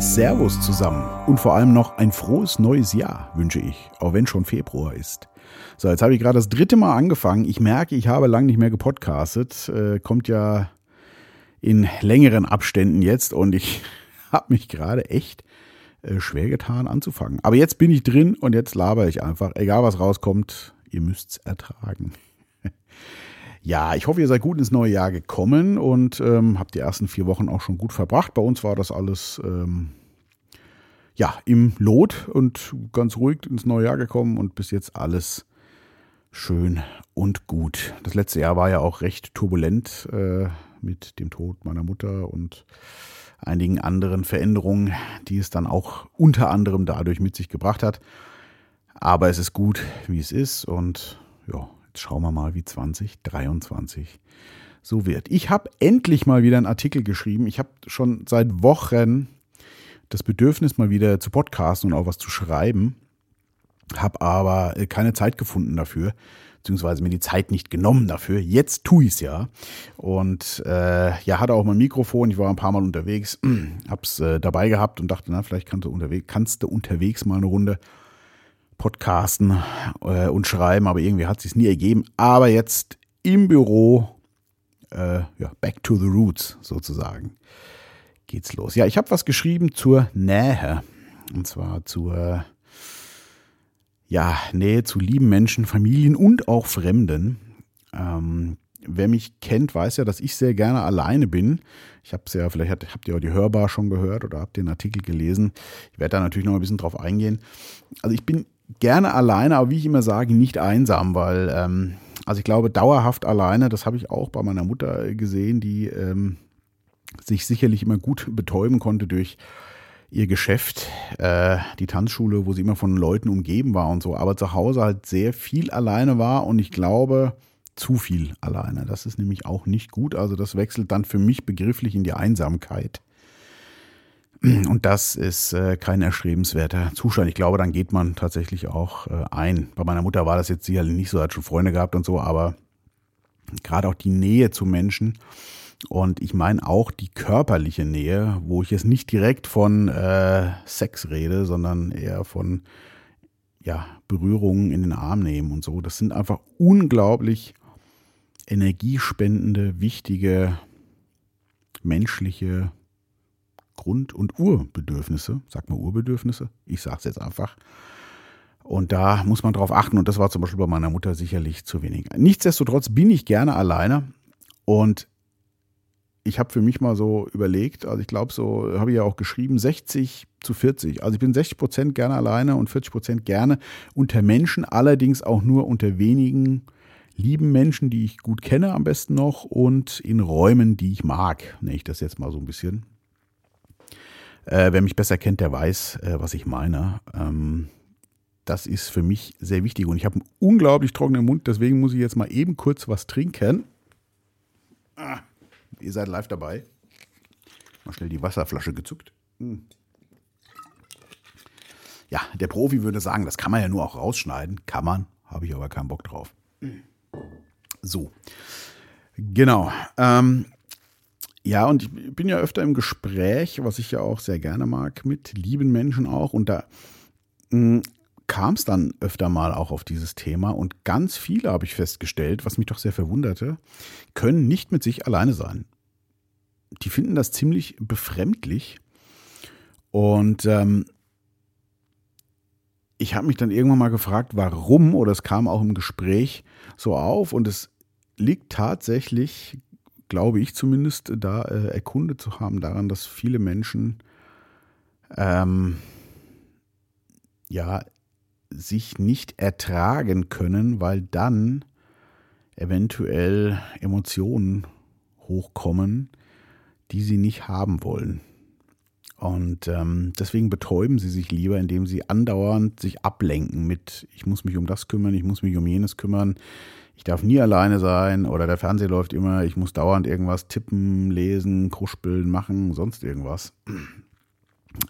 Servus zusammen und vor allem noch ein frohes neues Jahr wünsche ich, auch wenn schon Februar ist. So, jetzt habe ich gerade das dritte Mal angefangen. Ich merke, ich habe lange nicht mehr gepodcastet. Äh, kommt ja in längeren Abständen jetzt und ich habe mich gerade echt äh, schwer getan anzufangen. Aber jetzt bin ich drin und jetzt labere ich einfach. Egal was rauskommt, ihr müsst es ertragen. Ja, ich hoffe, ihr seid gut ins neue Jahr gekommen und ähm, habt die ersten vier Wochen auch schon gut verbracht. Bei uns war das alles ähm, ja im Lot und ganz ruhig ins neue Jahr gekommen und bis jetzt alles schön und gut. Das letzte Jahr war ja auch recht turbulent äh, mit dem Tod meiner Mutter und einigen anderen Veränderungen, die es dann auch unter anderem dadurch mit sich gebracht hat. Aber es ist gut, wie es ist und ja, Jetzt schauen wir mal, wie 2023 so wird. Ich habe endlich mal wieder einen Artikel geschrieben. Ich habe schon seit Wochen das Bedürfnis, mal wieder zu podcasten und auch was zu schreiben, habe aber äh, keine Zeit gefunden dafür, beziehungsweise mir die Zeit nicht genommen dafür. Jetzt tue ich es ja. Und äh, ja, hatte auch mein Mikrofon. Ich war ein paar Mal unterwegs, hab's äh, dabei gehabt und dachte, na, vielleicht kannst du, unterwegs, kannst du unterwegs mal eine Runde podcasten äh, und schreiben, aber irgendwie hat es sich nie ergeben. Aber jetzt im Büro, äh, ja, back to the roots sozusagen, geht's los. Ja, ich habe was geschrieben zur Nähe. Und zwar zur ja, Nähe zu lieben Menschen, Familien und auch Fremden. Ähm, wer mich kennt, weiß ja, dass ich sehr gerne alleine bin. Ich habe es ja, vielleicht habt ihr auch die Hörbar schon gehört oder habt den Artikel gelesen. Ich werde da natürlich noch ein bisschen drauf eingehen. Also ich bin gerne alleine, aber wie ich immer sage, nicht einsam, weil, ähm, also ich glaube, dauerhaft alleine, das habe ich auch bei meiner Mutter gesehen, die ähm, sich sicherlich immer gut betäuben konnte durch ihr Geschäft, äh, die Tanzschule, wo sie immer von Leuten umgeben war und so, aber zu Hause halt sehr viel alleine war und ich glaube, zu viel alleine. Das ist nämlich auch nicht gut. Also das wechselt dann für mich begrifflich in die Einsamkeit. Und das ist äh, kein erstrebenswerter Zustand. Ich glaube, dann geht man tatsächlich auch äh, ein. Bei meiner Mutter war das jetzt sicherlich nicht so, hat schon Freunde gehabt und so, aber gerade auch die Nähe zu Menschen und ich meine auch die körperliche Nähe, wo ich jetzt nicht direkt von äh, Sex rede, sondern eher von ja, Berührungen in den Arm nehmen und so. Das sind einfach unglaublich energiespendende, wichtige menschliche Grund- und Urbedürfnisse. Sag mal Urbedürfnisse. Ich sage es jetzt einfach. Und da muss man drauf achten. Und das war zum Beispiel bei meiner Mutter sicherlich zu wenig. Nichtsdestotrotz bin ich gerne alleine. Und ich habe für mich mal so überlegt, also ich glaube, so habe ich ja auch geschrieben, 60 zu 40. Also ich bin 60 Prozent gerne alleine und 40 Prozent gerne unter Menschen, allerdings auch nur unter wenigen lieben Menschen, die ich gut kenne am besten noch und in Räumen, die ich mag, nenne ich das jetzt mal so ein bisschen. Äh, wer mich besser kennt, der weiß, äh, was ich meine. Ähm, das ist für mich sehr wichtig und ich habe einen unglaublich trockenen Mund, deswegen muss ich jetzt mal eben kurz was trinken. Ah, ihr seid live dabei. Mal schnell die Wasserflasche gezückt. Hm. Ja, der Profi würde sagen, das kann man ja nur auch rausschneiden. Kann man, habe ich aber keinen Bock drauf. So. Genau. Ähm, ja, und ich bin ja öfter im Gespräch, was ich ja auch sehr gerne mag, mit lieben Menschen auch. Und da hm, kam es dann öfter mal auch auf dieses Thema. Und ganz viele habe ich festgestellt, was mich doch sehr verwunderte, können nicht mit sich alleine sein. Die finden das ziemlich befremdlich. Und ähm, ich habe mich dann irgendwann mal gefragt, warum, oder es kam auch im Gespräch so auf. Und es liegt tatsächlich glaube ich zumindest, da äh, erkundet zu haben daran, dass viele Menschen ähm, ja sich nicht ertragen können, weil dann eventuell Emotionen hochkommen, die sie nicht haben wollen. Und ähm, deswegen betäuben sie sich lieber, indem sie andauernd sich ablenken mit, ich muss mich um das kümmern, ich muss mich um jenes kümmern, ich darf nie alleine sein oder der Fernseher läuft immer, ich muss dauernd irgendwas tippen, lesen, kruspeln, machen, sonst irgendwas.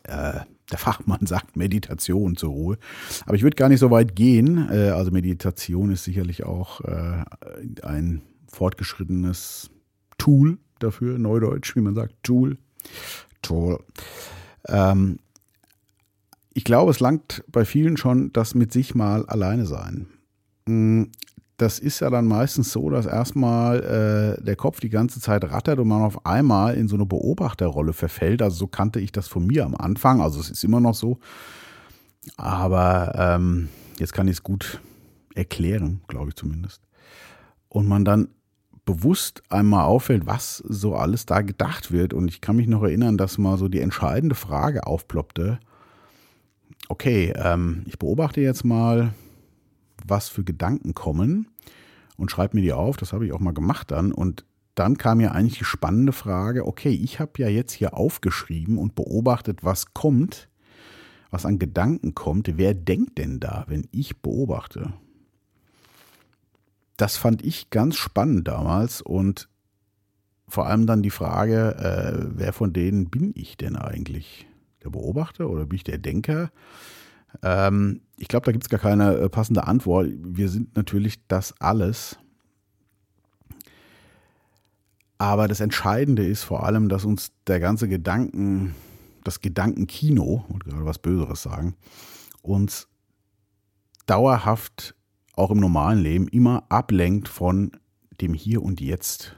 Äh, der Fachmann sagt Meditation zur Ruhe. Aber ich würde gar nicht so weit gehen. Äh, also Meditation ist sicherlich auch äh, ein fortgeschrittenes Tool dafür, Neudeutsch, wie man sagt, Tool. Tool. Ähm, ich glaube, es langt bei vielen schon das mit sich mal alleine sein. Das ist ja dann meistens so, dass erstmal äh, der Kopf die ganze Zeit rattert und man auf einmal in so eine Beobachterrolle verfällt. Also so kannte ich das von mir am Anfang. Also es ist immer noch so. Aber ähm, jetzt kann ich es gut erklären, glaube ich zumindest. Und man dann bewusst einmal auffällt, was so alles da gedacht wird. Und ich kann mich noch erinnern, dass mal so die entscheidende Frage aufploppte. Okay, ähm, ich beobachte jetzt mal, was für Gedanken kommen und schreibe mir die auf. Das habe ich auch mal gemacht dann. Und dann kam ja eigentlich die spannende Frage, okay, ich habe ja jetzt hier aufgeschrieben und beobachtet, was kommt, was an Gedanken kommt. Wer denkt denn da, wenn ich beobachte? Das fand ich ganz spannend damals und vor allem dann die Frage, äh, wer von denen bin ich denn eigentlich? Der Beobachter oder bin ich der Denker? Ähm, ich glaube, da gibt es gar keine äh, passende Antwort. Wir sind natürlich das alles. Aber das Entscheidende ist vor allem, dass uns der ganze Gedanken, das Gedankenkino, und gerade was Böseres sagen, uns dauerhaft auch im normalen Leben immer ablenkt von dem Hier und Jetzt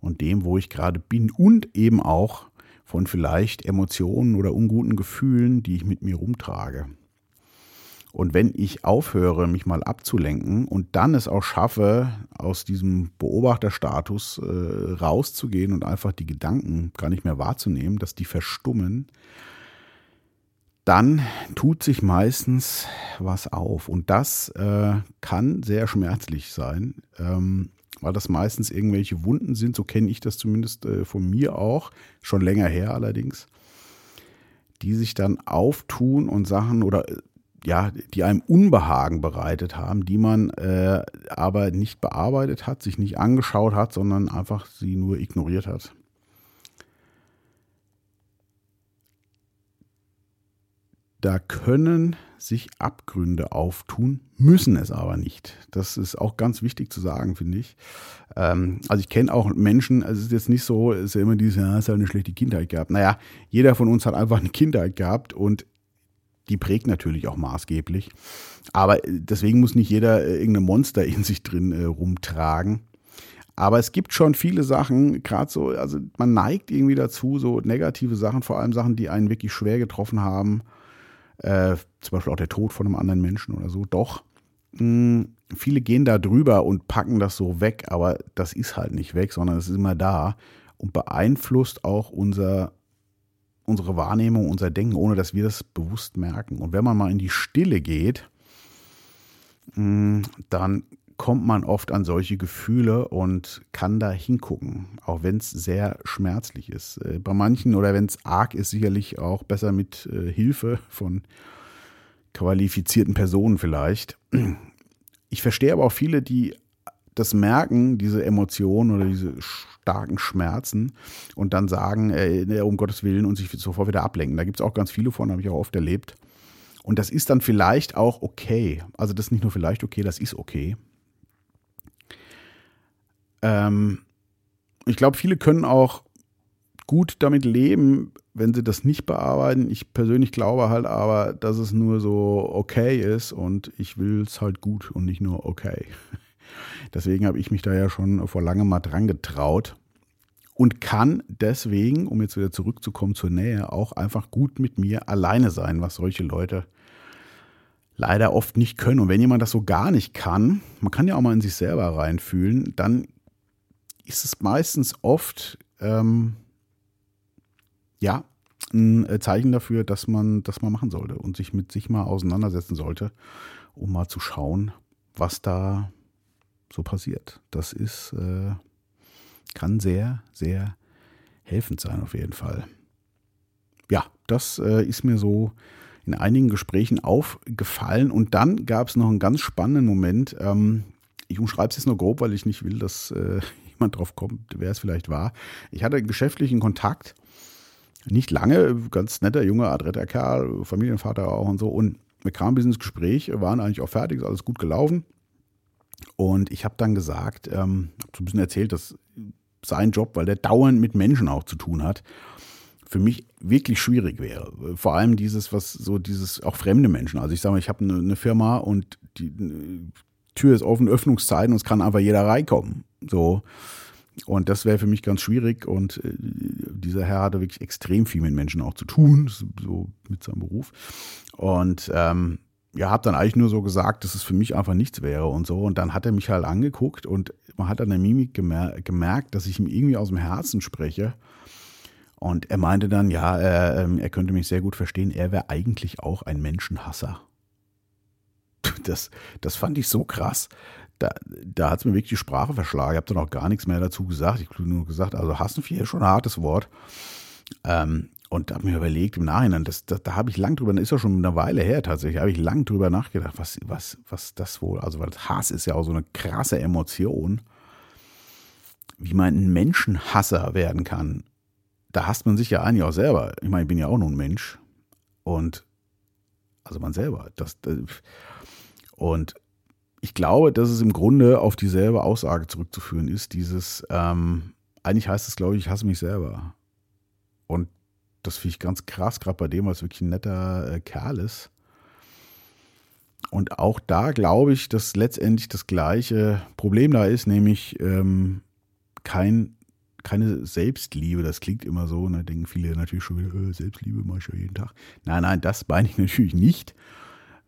und dem, wo ich gerade bin und eben auch von vielleicht Emotionen oder unguten Gefühlen, die ich mit mir rumtrage. Und wenn ich aufhöre, mich mal abzulenken und dann es auch schaffe, aus diesem Beobachterstatus äh, rauszugehen und einfach die Gedanken gar nicht mehr wahrzunehmen, dass die verstummen, dann tut sich meistens was auf. Und das äh, kann sehr schmerzlich sein, ähm, weil das meistens irgendwelche Wunden sind. So kenne ich das zumindest äh, von mir auch, schon länger her allerdings, die sich dann auftun und Sachen oder äh, ja, die einem Unbehagen bereitet haben, die man äh, aber nicht bearbeitet hat, sich nicht angeschaut hat, sondern einfach sie nur ignoriert hat. Da können sich Abgründe auftun, müssen es aber nicht. Das ist auch ganz wichtig zu sagen, finde ich. Ähm, also ich kenne auch Menschen, also es ist jetzt nicht so, es ist ja immer dieses, ja, es hat eine schlechte Kindheit gehabt. Naja, jeder von uns hat einfach eine Kindheit gehabt und die prägt natürlich auch maßgeblich. Aber deswegen muss nicht jeder äh, irgendein Monster in sich drin äh, rumtragen. Aber es gibt schon viele Sachen, gerade so, also man neigt irgendwie dazu, so negative Sachen, vor allem Sachen, die einen wirklich schwer getroffen haben, äh, zum Beispiel auch der Tod von einem anderen Menschen oder so, doch. Mh, hm, viele gehen da drüber und packen das so weg, aber das ist halt nicht weg, sondern es ist immer da und beeinflusst auch unser unsere Wahrnehmung, unser Denken, ohne dass wir das bewusst merken. Und wenn man mal in die Stille geht, mm, dann kommt man oft an solche Gefühle und kann da hingucken, auch wenn es sehr schmerzlich ist. Äh, bei manchen oder wenn es arg ist, sicherlich auch besser mit äh, Hilfe von qualifizierten Personen vielleicht. Ich verstehe aber auch viele, die das merken, diese Emotionen oder diese starken Schmerzen und dann sagen, äh, um Gottes Willen und sich sofort wieder ablenken. Da gibt es auch ganz viele von, habe ich auch oft erlebt. Und das ist dann vielleicht auch okay. Also das ist nicht nur vielleicht okay, das ist okay. Ähm, ich glaube, viele können auch gut damit leben, wenn sie das nicht bearbeiten. Ich persönlich glaube halt aber, dass es nur so okay ist und ich will es halt gut und nicht nur okay. Deswegen habe ich mich da ja schon vor langem mal dran getraut und kann deswegen, um jetzt wieder zurückzukommen zur Nähe, auch einfach gut mit mir alleine sein, was solche Leute leider oft nicht können. Und wenn jemand das so gar nicht kann, man kann ja auch mal in sich selber reinfühlen, dann ist es meistens oft ähm, ja ein Zeichen dafür, dass man das mal machen sollte und sich mit sich mal auseinandersetzen sollte, um mal zu schauen, was da so passiert. Das ist, äh, kann sehr, sehr helfend sein auf jeden Fall. Ja, das äh, ist mir so in einigen Gesprächen aufgefallen. Und dann gab es noch einen ganz spannenden Moment. Ähm, ich umschreibe es jetzt nur grob, weil ich nicht will, dass äh, jemand drauf kommt, wer es vielleicht war. Ich hatte geschäftlichen Kontakt, nicht lange, ganz netter, junger, adretter Kerl, Familienvater auch und so. Und wir kamen bisschen ins Gespräch, waren eigentlich auch fertig, ist alles gut gelaufen. Und ich habe dann gesagt, ähm, so ein bisschen erzählt, dass sein Job, weil der dauernd mit Menschen auch zu tun hat. für mich wirklich schwierig wäre. Vor allem dieses, was so dieses, auch fremde Menschen. Also ich sage mal, ich habe eine, eine, Firma und die Tür ist offen, Öffnungszeiten und es kann einfach jeder reinkommen. So. Und das wäre für mich ganz schwierig. Und äh, dieser Herr hatte wirklich extrem viel mit Menschen auch zu tun, so mit seinem Beruf. Und ähm, ja, habe dann eigentlich nur so gesagt, dass es für mich einfach nichts wäre und so. Und dann hat er mich halt angeguckt und man hat an der Mimik gemer gemerkt, dass ich ihm irgendwie aus dem Herzen spreche. Und er meinte dann, ja, er, ähm, er könnte mich sehr gut verstehen, er wäre eigentlich auch ein Menschenhasser. Das, das fand ich so krass. Da, da hat es mir wirklich die Sprache verschlagen. Ich habe dann auch gar nichts mehr dazu gesagt. Ich habe nur gesagt, also hassen ist schon ein hartes Wort. Ähm, und habe mir überlegt im Nachhinein, das, das, da habe ich lang drüber, das ist ja schon eine Weile her tatsächlich, habe ich lang drüber nachgedacht, was, was, was das wohl, also weil Hass ist ja auch so eine krasse Emotion, wie man ein Menschenhasser werden kann. Da hasst man sich ja eigentlich auch selber. Ich meine, ich bin ja auch nur ein Mensch. Und also man selber. Das, das, und ich glaube, dass es im Grunde auf dieselbe Aussage zurückzuführen ist, dieses, ähm, eigentlich heißt es, glaube ich, ich hasse mich selber. Und das finde ich ganz krass, gerade bei dem, was wirklich ein netter äh, Kerl ist. Und auch da glaube ich, dass letztendlich das gleiche Problem da ist, nämlich ähm, kein, keine Selbstliebe. Das klingt immer so, da ne? denken viele natürlich schon wieder, äh, Selbstliebe mache ich ja jeden Tag. Nein, nein, das meine ich natürlich nicht,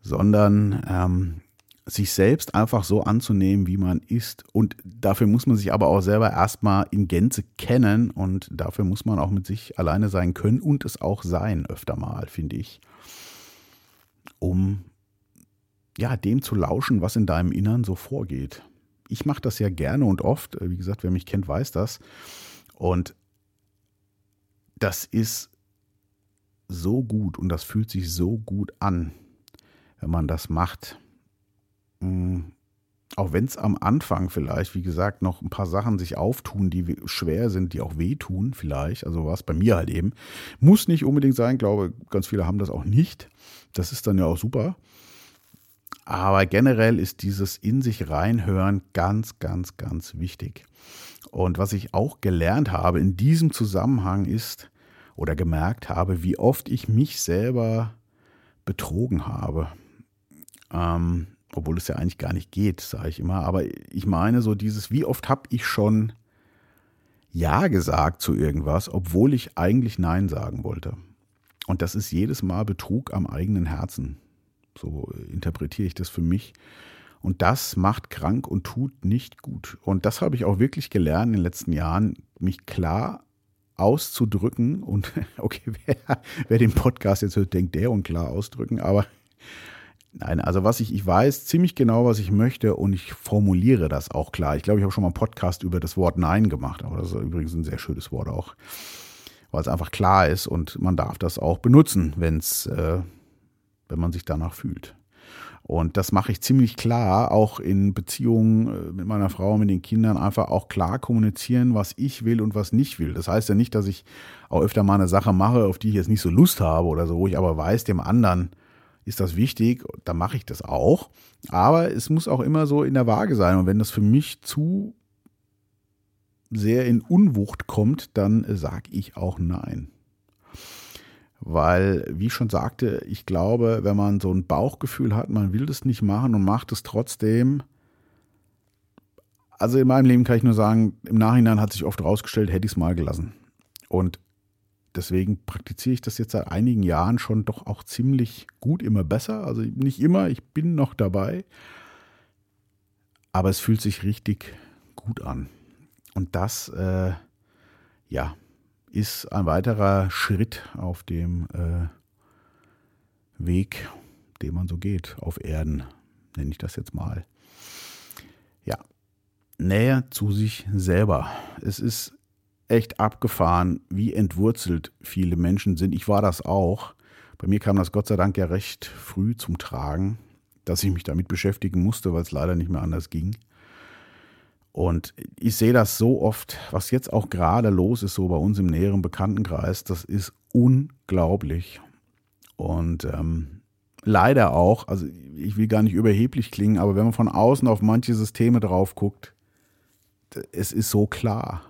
sondern ähm, sich selbst einfach so anzunehmen, wie man ist. Und dafür muss man sich aber auch selber erstmal in Gänze kennen und dafür muss man auch mit sich alleine sein können und es auch sein, öfter mal, finde ich. Um ja, dem zu lauschen, was in deinem Innern so vorgeht. Ich mache das ja gerne und oft. Wie gesagt, wer mich kennt, weiß das. Und das ist so gut und das fühlt sich so gut an, wenn man das macht auch wenn es am Anfang vielleicht, wie gesagt, noch ein paar Sachen sich auftun, die schwer sind, die auch wehtun, vielleicht, also war es bei mir halt eben, muss nicht unbedingt sein, glaube, ganz viele haben das auch nicht. Das ist dann ja auch super. Aber generell ist dieses in sich reinhören ganz, ganz, ganz wichtig. Und was ich auch gelernt habe in diesem Zusammenhang ist oder gemerkt habe, wie oft ich mich selber betrogen habe. Ähm, obwohl es ja eigentlich gar nicht geht, sage ich immer. Aber ich meine so dieses, wie oft habe ich schon Ja gesagt zu irgendwas, obwohl ich eigentlich Nein sagen wollte. Und das ist jedes Mal Betrug am eigenen Herzen. So interpretiere ich das für mich. Und das macht krank und tut nicht gut. Und das habe ich auch wirklich gelernt in den letzten Jahren, mich klar auszudrücken. Und okay, wer, wer den Podcast jetzt hört, denkt der und klar ausdrücken. Aber Nein, also was ich, ich weiß ziemlich genau, was ich möchte und ich formuliere das auch klar. Ich glaube, ich habe schon mal einen Podcast über das Wort Nein gemacht, aber das ist übrigens ein sehr schönes Wort auch, weil es einfach klar ist und man darf das auch benutzen, wenn's, äh, wenn man sich danach fühlt. Und das mache ich ziemlich klar, auch in Beziehungen äh, mit meiner Frau, mit den Kindern, einfach auch klar kommunizieren, was ich will und was nicht will. Das heißt ja nicht, dass ich auch öfter mal eine Sache mache, auf die ich jetzt nicht so Lust habe oder so, wo ich aber weiß, dem anderen ist das wichtig, dann mache ich das auch. Aber es muss auch immer so in der Waage sein. Und wenn das für mich zu sehr in Unwucht kommt, dann sage ich auch nein. Weil, wie ich schon sagte, ich glaube, wenn man so ein Bauchgefühl hat, man will das nicht machen und macht es trotzdem. Also in meinem Leben kann ich nur sagen, im Nachhinein hat sich oft rausgestellt, hätte ich es mal gelassen. Und deswegen praktiziere ich das jetzt seit einigen Jahren schon doch auch ziemlich gut, immer besser. Also nicht immer, ich bin noch dabei. Aber es fühlt sich richtig gut an. Und das, äh, ja, ist ein weiterer Schritt auf dem äh, Weg, den man so geht, auf Erden, nenne ich das jetzt mal. Ja, Nähe zu sich selber. Es ist echt abgefahren, wie entwurzelt viele Menschen sind. Ich war das auch. Bei mir kam das Gott sei Dank ja recht früh zum Tragen, dass ich mich damit beschäftigen musste, weil es leider nicht mehr anders ging. Und ich sehe das so oft, was jetzt auch gerade los ist, so bei uns im näheren Bekanntenkreis, das ist unglaublich. Und ähm, leider auch, also ich will gar nicht überheblich klingen, aber wenn man von außen auf manche Systeme drauf guckt, es ist so klar.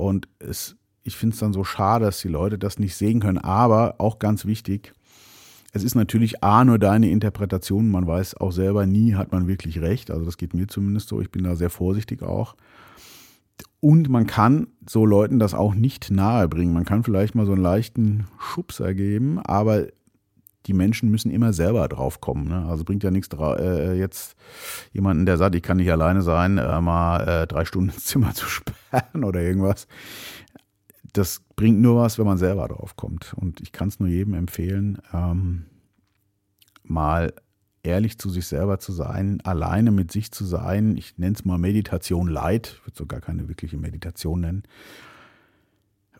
Und es, ich finde es dann so schade, dass die Leute das nicht sehen können. Aber auch ganz wichtig, es ist natürlich A, nur deine Interpretation. Man weiß auch selber nie, hat man wirklich recht. Also das geht mir zumindest so. Ich bin da sehr vorsichtig auch. Und man kann so Leuten das auch nicht nahebringen. Man kann vielleicht mal so einen leichten Schubser geben, aber die Menschen müssen immer selber drauf kommen. Ne? Also bringt ja nichts äh, jetzt jemanden, der sagt, ich kann nicht alleine sein, äh, mal äh, drei Stunden ins Zimmer zu sperren oder irgendwas. Das bringt nur was, wenn man selber drauf kommt. Und ich kann es nur jedem empfehlen, ähm, mal ehrlich zu sich selber zu sein, alleine mit sich zu sein. Ich nenne es mal Meditation Light, ich würde sogar keine wirkliche Meditation nennen.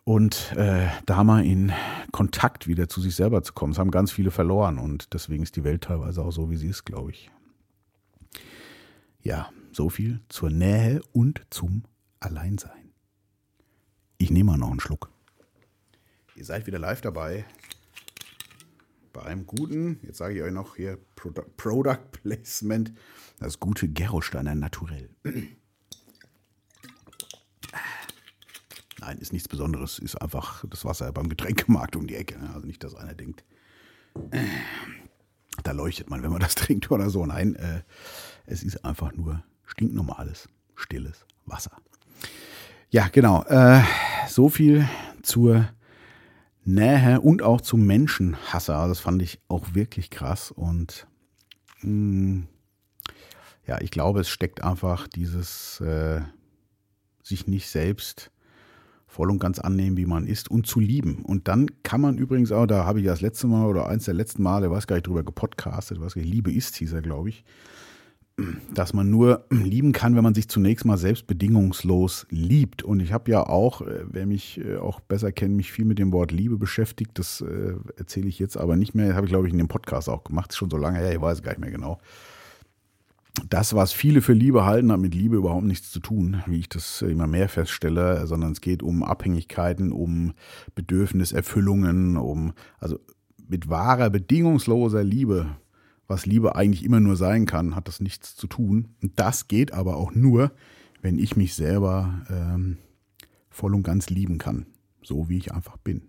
Und äh, da mal in Kontakt wieder zu sich selber zu kommen. Das haben ganz viele verloren und deswegen ist die Welt teilweise auch so, wie sie ist, glaube ich. Ja, so viel zur Nähe und zum Alleinsein. Ich nehme mal noch einen Schluck. Ihr seid wieder live dabei bei einem guten, jetzt sage ich euch noch hier Product Placement, das gute Gerolsteiner Naturell. Nein, ist nichts Besonderes, ist einfach das Wasser beim Getränkemarkt um die Ecke. Ne? Also nicht, dass einer denkt, da leuchtet man, wenn man das trinkt oder so. Nein, äh, es ist einfach nur stinknormales, stilles Wasser. Ja, genau. Äh, so viel zur Nähe und auch zum Menschenhasser. Das fand ich auch wirklich krass. Und mh, hm, ja, ich glaube, es steckt einfach dieses äh, sich nicht selbst voll und ganz annehmen, wie man ist und zu lieben. Und dann kann man übrigens auch, da habe ich das letzte Mal oder eins der letzten Male, weiß gar nicht drüber gepodcastet, was Liebe ist, hieß er, glaube ich, dass man nur lieben kann, wenn man sich zunächst mal selbst bedingungslos liebt. Und ich habe ja auch, äh, wer mich äh, auch besser kennt, mich viel mit dem Wort Liebe beschäftigt. Das äh, erzähle ich jetzt aber nicht mehr. Habe ich, glaube ich, in dem Podcast auch gemacht. Ist schon so lange her, ich weiß gar nicht mehr genau. Das, was viele für Liebe halten, hat mit Liebe überhaupt nichts zu tun, wie ich das immer mehr feststelle, sondern es geht um Abhängigkeiten, um Bedürfniserfüllungen, um, also mit wahrer, bedingungsloser Liebe was Liebe eigentlich immer nur sein kann, hat das nichts zu tun. Und das geht aber auch nur, wenn ich mich selber ähm, voll und ganz lieben kann, so wie ich einfach bin.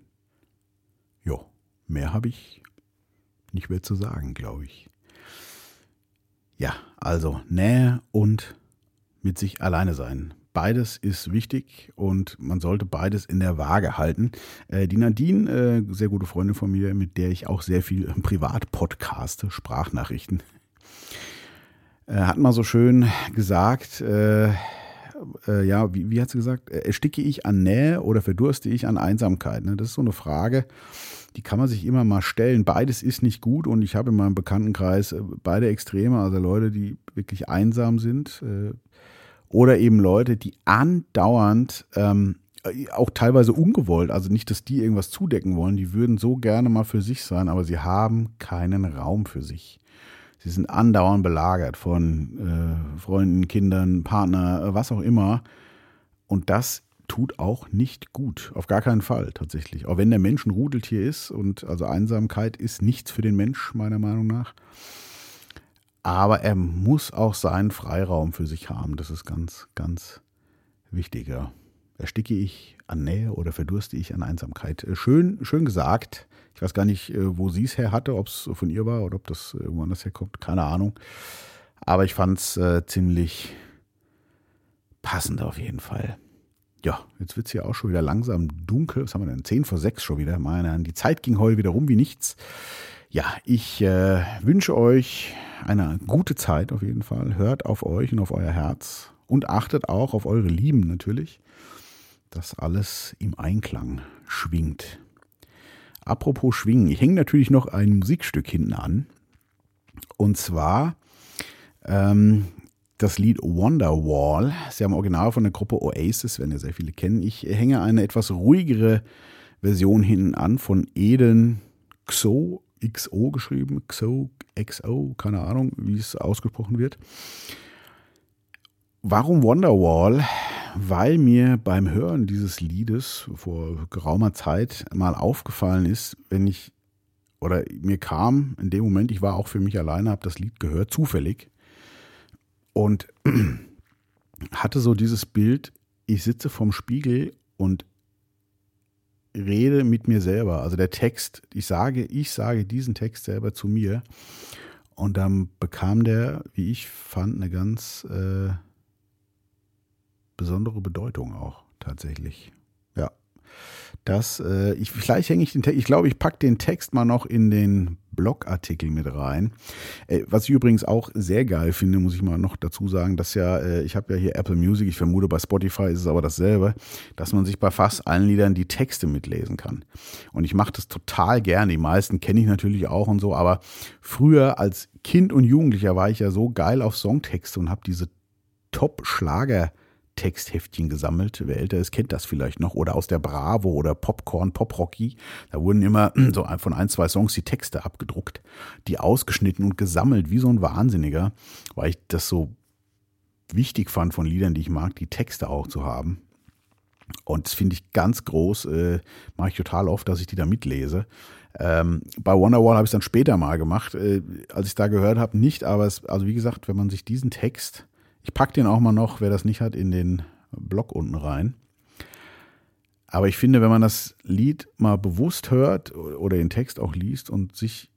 Jo, mehr habe ich nicht mehr zu sagen, glaube ich. Ja, also Nähe und mit sich alleine sein. Beides ist wichtig und man sollte beides in der Waage halten. Äh, die Nadine, äh, sehr gute Freundin von mir, mit der ich auch sehr viel privat podcaste, Sprachnachrichten, äh, hat mal so schön gesagt, äh, äh, ja, wie, wie, hat sie gesagt, äh, ersticke ich an Nähe oder verdurste ich an Einsamkeit? Ne? Das ist so eine Frage, die kann man sich immer mal stellen. Beides ist nicht gut und ich habe in meinem Bekanntenkreis beide Extreme, also Leute, die wirklich einsam sind, oder eben Leute, die andauernd, ähm, auch teilweise ungewollt, also nicht, dass die irgendwas zudecken wollen, die würden so gerne mal für sich sein, aber sie haben keinen Raum für sich. Sie sind andauernd belagert von äh, Freunden, Kindern, Partner, äh, was auch immer. Und das tut auch nicht gut. Auf gar keinen Fall tatsächlich. Auch wenn der Mensch ein Rudeltier ist und also Einsamkeit ist nichts für den Mensch, meiner Meinung nach. Aber er muss auch seinen Freiraum für sich haben. Das ist ganz, ganz wichtiger. Ersticke ich an Nähe oder verdurste ich an Einsamkeit? Äh, schön, schön gesagt. Ich weiß gar nicht, äh, wo sie es her hatte, ob es von ihr war oder ob das irgendwo anders herkommt. Keine Ahnung. Aber ich fand es äh, ziemlich passend auf jeden Fall. Ja, jetzt wird es hier auch schon wieder langsam dunkel. Was haben wir denn? 10 vor 6 schon wieder. Meine, die Zeit ging heute wieder rum wie nichts. Ja, ich äh, wünsche euch eine gute Zeit auf jeden Fall. Hört auf euch und auf euer Herz und achtet auch auf eure Lieben natürlich, dass alles im Einklang schwingt. Apropos schwingen, ich hänge natürlich noch ein Musikstück hinten an. Und zwar ähm, das Lied Wonderwall. Ja im Original von der Gruppe Oasis, werden ja sehr viele kennen. Ich hänge eine etwas ruhigere Version hinten an von Eden Xo XO geschrieben, XO, XO, keine Ahnung, wie es ausgesprochen wird. Warum Wonderwall? Weil mir beim Hören dieses Liedes vor geraumer Zeit mal aufgefallen ist, wenn ich, oder mir kam in dem Moment, ich war auch für mich alleine, habe das Lied gehört, zufällig, und hatte so dieses Bild, ich sitze vorm Spiegel und rede mit mir selber. Also der Text, ich sage, ich sage diesen Text selber zu mir. Und dann bekam der, wie ich fand, eine ganz äh, besondere Bedeutung auch tatsächlich. Ja. Das, äh, ich, vielleicht hänge ich den Text, ich glaube, ich packe den Text mal noch in den Blogartikel mit rein. Äh, was ich übrigens auch sehr geil finde, muss ich mal noch dazu sagen, dass ja, äh, ich habe ja hier Apple Music, ich vermute bei Spotify ist es aber dasselbe, dass man sich bei fast allen Liedern die Texte mitlesen kann. Und ich mache das total gerne. Die meisten kenne ich natürlich auch und so, aber früher als Kind und Jugendlicher war ich ja so geil auf Songtexte und habe diese Top-Schlager- Textheftchen gesammelt. Wer älter ist, kennt das vielleicht noch. Oder aus der Bravo oder Popcorn, Poprocky. Da wurden immer so von ein, zwei Songs die Texte abgedruckt, die ausgeschnitten und gesammelt, wie so ein Wahnsinniger, weil ich das so wichtig fand von Liedern, die ich mag, die Texte auch zu haben. Und das finde ich ganz groß, äh, mache ich total oft, dass ich die da mitlese. Ähm, bei Wonderwall habe ich es dann später mal gemacht, äh, als ich da gehört habe, nicht, aber es, also wie gesagt, wenn man sich diesen Text ich packe den auch mal noch, wer das nicht hat, in den Blog unten rein. Aber ich finde, wenn man das Lied mal bewusst hört oder den Text auch liest und sich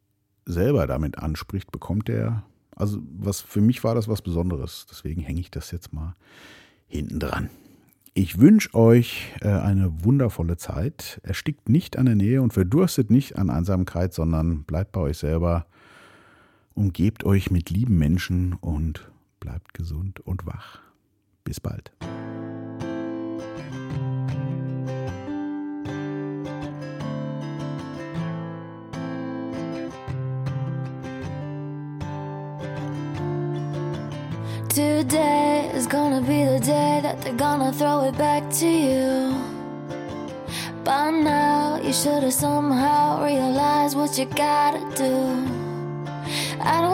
selber damit anspricht, bekommt der, also was für mich war das was Besonderes. Deswegen hänge ich das jetzt mal hinten dran. Ich wünsche euch äh, eine wundervolle Zeit. Erstickt nicht an der Nähe und verdurstet nicht an Einsamkeit, sondern bleibt bei euch selber. Umgebt euch mit lieben Menschen und bleibt gesund und wach. Bis bald. Today is gonna be the day that they're gonna throw it back to you. By now, you should have somehow realized what you gotta do. I don't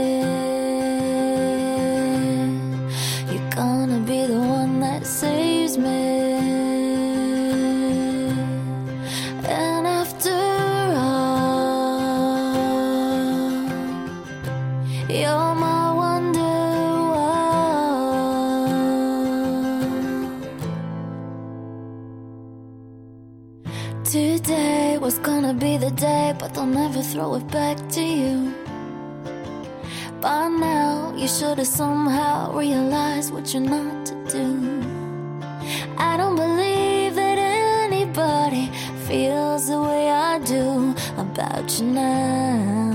never throw it back to you. By now, you should have somehow realized what you're not to do. I don't believe that anybody feels the way I do about you now.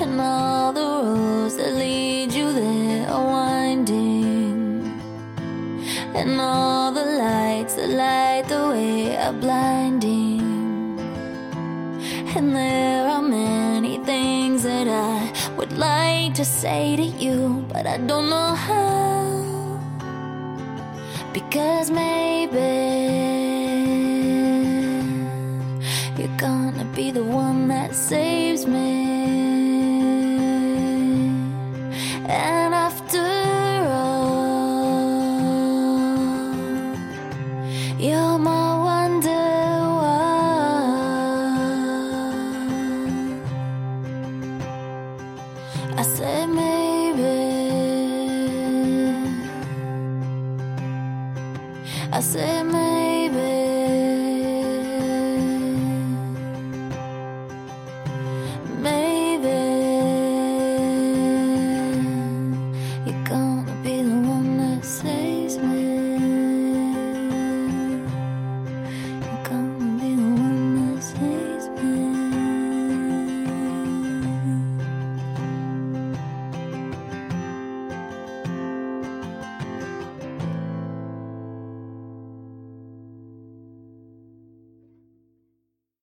And all the roads that lead you there are winding. And all the lights that light to say to you, but I don't know how. Because maybe you're gonna be the one that saves me. And